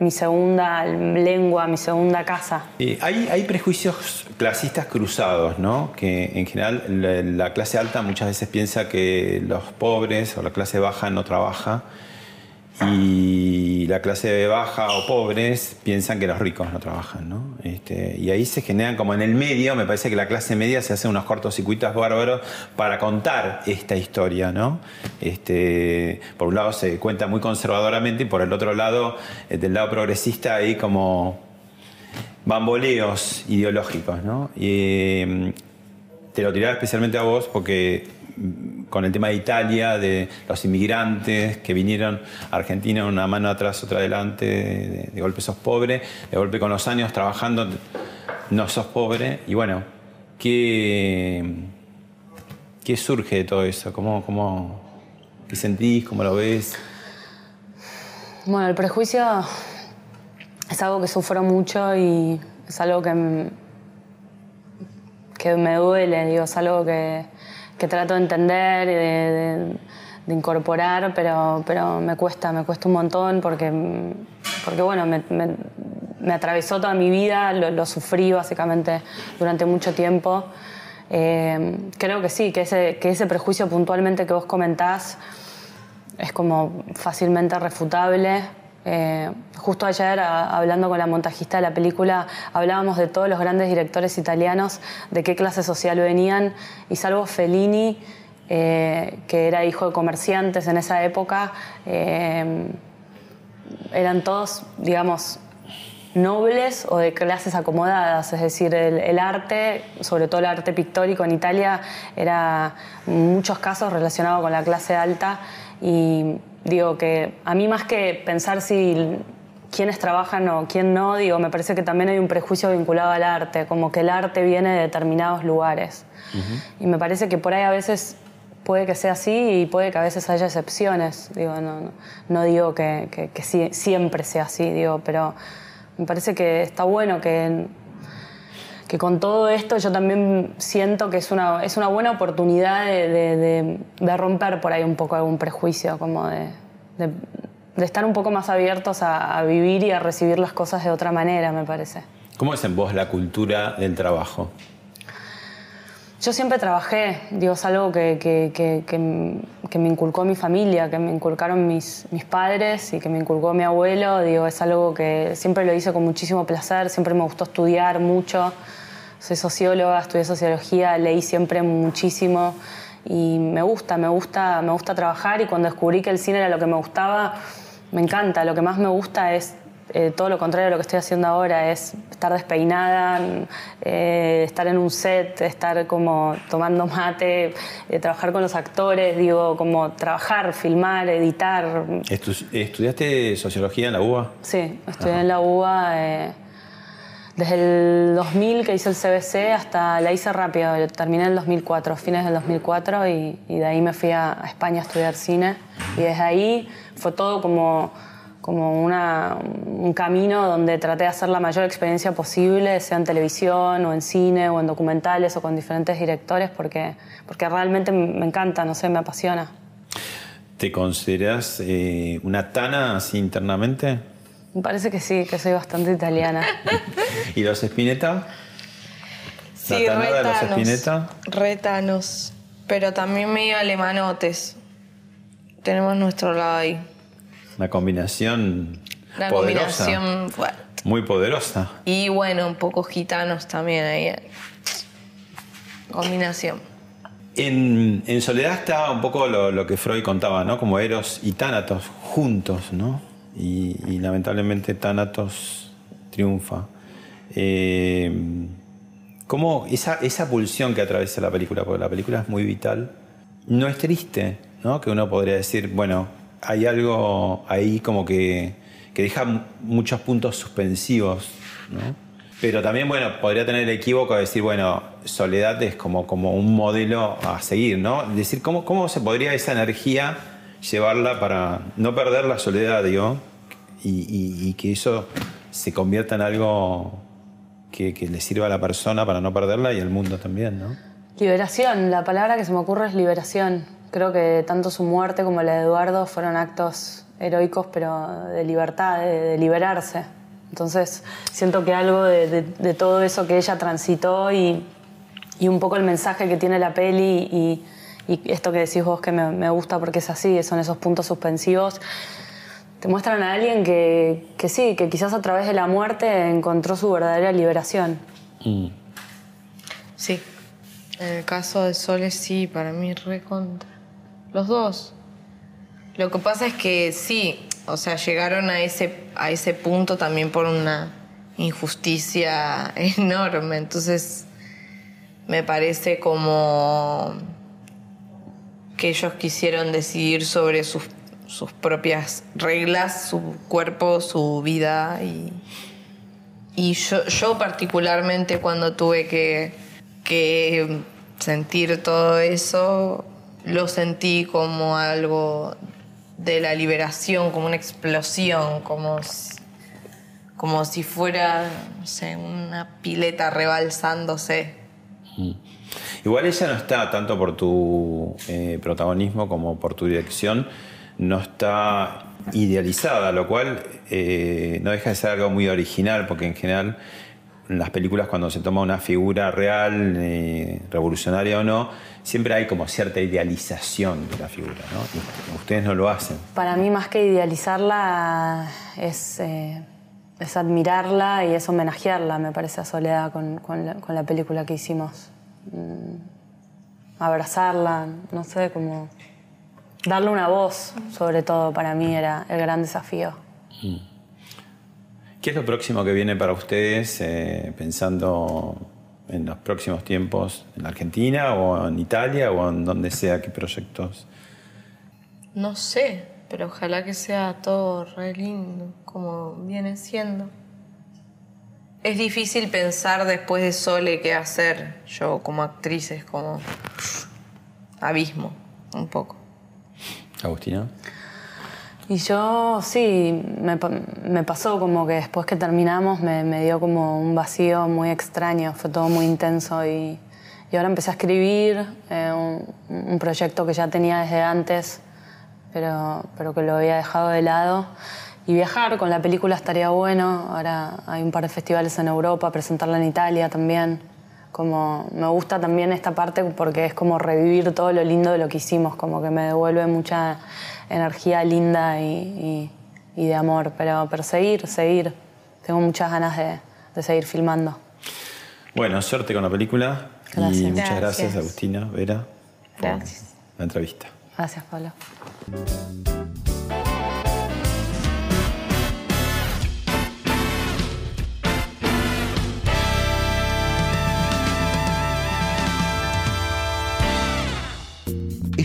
mi segunda lengua, mi segunda casa. Eh, hay, hay prejuicios clasistas cruzados, ¿no? Que en general la, la clase alta muchas veces piensa que los pobres o la clase baja no trabaja y la clase baja o pobres piensan que los ricos no trabajan, ¿no? Este, y ahí se generan como en el medio, me parece que la clase media se hace unos cortocircuitos bárbaros para contar esta historia, ¿no? Este, por un lado se cuenta muy conservadoramente y por el otro lado, eh, del lado progresista hay como bamboleos ideológicos, ¿no? Y mm, te lo tiraba especialmente a vos porque con el tema de Italia, de los inmigrantes que vinieron a Argentina, una mano atrás, otra adelante, de, de golpe sos pobre, de golpe con los años trabajando no sos pobre, y bueno, ¿qué, qué surge de todo eso? ¿Cómo, cómo, ¿Qué sentís? ¿Cómo lo ves? Bueno, el prejuicio es algo que sufro mucho y es algo que, que me duele, digo, es algo que, que trato de entender y de, incorporar, pero, pero me cuesta, me cuesta un montón porque, porque bueno, me, atravesó toda mi vida, lo, lo sufrí básicamente durante mucho tiempo. Eh, creo que sí, que ese, que ese prejuicio puntualmente que vos comentás es como fácilmente refutable. Eh, justo ayer, a- hablando con la montajista de la película, hablábamos de todos los grandes directores italianos, de qué clase social venían, y salvo Fellini, eh, que era hijo de comerciantes en esa época, eh, eran todos, digamos, nobles o de clases acomodadas, es decir, el, el arte, sobre todo el arte pictórico en Italia, era en muchos casos relacionado con la clase alta y digo que a mí más que pensar si quiénes trabajan o quién no, digo, me parece que también hay un prejuicio vinculado al arte, como que el arte viene de determinados lugares. Y me parece que por ahí a veces puede que sea así y puede que a veces haya excepciones. Digo, no, no, no digo que, que- que sí- siempre sea así, digo, pero me parece que está bueno que, que con todo esto yo también siento que es una, es una buena oportunidad de, de- de- de romper por ahí un poco algún prejuicio, como de, estar un poco más abiertos a, a vivir y a recibir las cosas de otra manera, me parece. ¿Cómo es en vos la cultura del trabajo? Yo siempre trabajé, digo, es algo que, que- que- que- que me inculcó mi familia, que me inculcaron mis, mis padres y que me inculcó mi abuelo. Digo, es algo que siempre lo hice con muchísimo placer, siempre me gustó estudiar mucho. Soy socióloga, estudié sociología, leí siempre muchísimo y me gusta, me gusta, me gusta trabajar y cuando descubrí que el cine era lo que me gustaba, me encanta. Lo que más me gusta es eh, todo lo contrario de lo que estoy haciendo ahora, es estar despeinada, eh, estar en un set, estar como tomando mate, eh, trabajar con los actores, digo, como trabajar, filmar, editar. Estu- ¿Estudiaste sociología en la UBA? Sí, estudié en la UBA desde el 2000 que hice el CBC hasta la hice rápido, terminé en el 2004, fines del 2004 y, y de ahí me fui a, España a estudiar cine y desde ahí fue todo como, como una- un camino donde traté de hacer la mayor experiencia posible, sea en televisión o en cine o en documentales o con diferentes directores porque, porque realmente me encanta, no sé, me apasiona. ¿Te consideras eh, una tana así internamente? Me parece que sí, que soy bastante italiana. ¿Y los Spinetta? Sí, ¿La tanada de los retanos. Retanos. Pero también medio alemanotes. Tenemos nuestro lado ahí. Una combinación Una poderosa. combinación fuerte. Muy poderosa. Y bueno, un poco gitanos también ahí. Combinación. En, en Soledad está un poco lo, lo que Freud contaba, ¿no? Como Eros y Tánatos juntos, ¿no? Y, lamentablemente Tánatos triunfa. Eh, ¿Cómo esa, esa pulsión que atraviesa la película, porque la película es muy vital, no es triste ¿no? Que uno podría decir, bueno, hay algo ahí como que, que deja muchos puntos suspensivos, ¿no? Pero también, bueno, podría tener el equívoco de decir, bueno, soledad es como, como un modelo a seguir, ¿no? Decir, ¿cómo, ¿cómo se podría esa energía llevarla para no perder la soledad, digo, y, que eso se convierta en algo que, le sirva a la persona para no perderla y al mundo también, ¿no? Liberación, la palabra que se me ocurre es liberación. Creo que tanto su muerte como la de Eduardo fueron actos heroicos, pero de libertad, de, liberarse. Entonces siento que algo de, todo eso que ella transitó y, y, un poco el mensaje que tiene la peli y, y esto que decís vos que me, me, gusta porque es así, son esos puntos suspensivos, te muestran a alguien que, que sí, que quizás a través de la muerte encontró su verdadera liberación. Mm. Sí, en el caso de Soles sí, para mí recontra. Los dos. Lo que pasa es que sí, o sea, llegaron a ese, a ese punto también por una injusticia enorme. Entonces, me parece como que ellos quisieron decidir sobre sus, sus propias reglas, su cuerpo, su vida. Y, y yo, yo particularmente cuando tuve que, que sentir todo eso, lo sentí como algo de la liberación, como una explosión, como si, como si fuera, no sé, una pileta rebalsándose. Mm. Igual ella no está tanto por tu eh, protagonismo como por tu dirección, no está idealizada, lo cual eh, no deja de ser algo muy original, porque en general en las películas cuando se toma una figura real, eh, revolucionaria o no, siempre hay como cierta idealización de la figura, ¿no? Ustedes no lo hacen. Para mí más que idealizarla es, eh, es admirarla y es homenajearla, me parece, a Soledad con, la, película que hicimos. Mm, abrazarla, no sé, como darle una voz, sobre todo, para mí era el gran desafío. Mm. ¿Qué es lo próximo que viene para ustedes eh, pensando en los próximos tiempos en Argentina o en Italia o en donde sea? ¿Qué proyectos? No sé, pero ojalá que sea todo re lindo, como viene siendo. Es difícil pensar después de Sole qué hacer. Yo como actriz es como abismo, un poco. Agustina. Y yo sí, me, me, pasó como que después que terminamos me, me, dio como un vacío muy extraño, fue todo muy intenso y, y ahora empecé a escribir eh, un, un, proyecto que ya tenía desde antes, pero, pero que lo había dejado de lado. Y viajar con la película estaría bueno, ahora hay un par de festivales en Europa, presentarla en Italia también. Como me gusta también esta parte porque es como revivir todo lo lindo de lo que hicimos, como que me devuelve mucha energía linda y, y, y de amor, pero, pero seguir, seguir. Tengo muchas ganas de, de, seguir filmando. Bueno, suerte con la película. Gracias. Y muchas gracias, gracias Agustina, Vera, por gracias. la entrevista. Gracias, Pablo.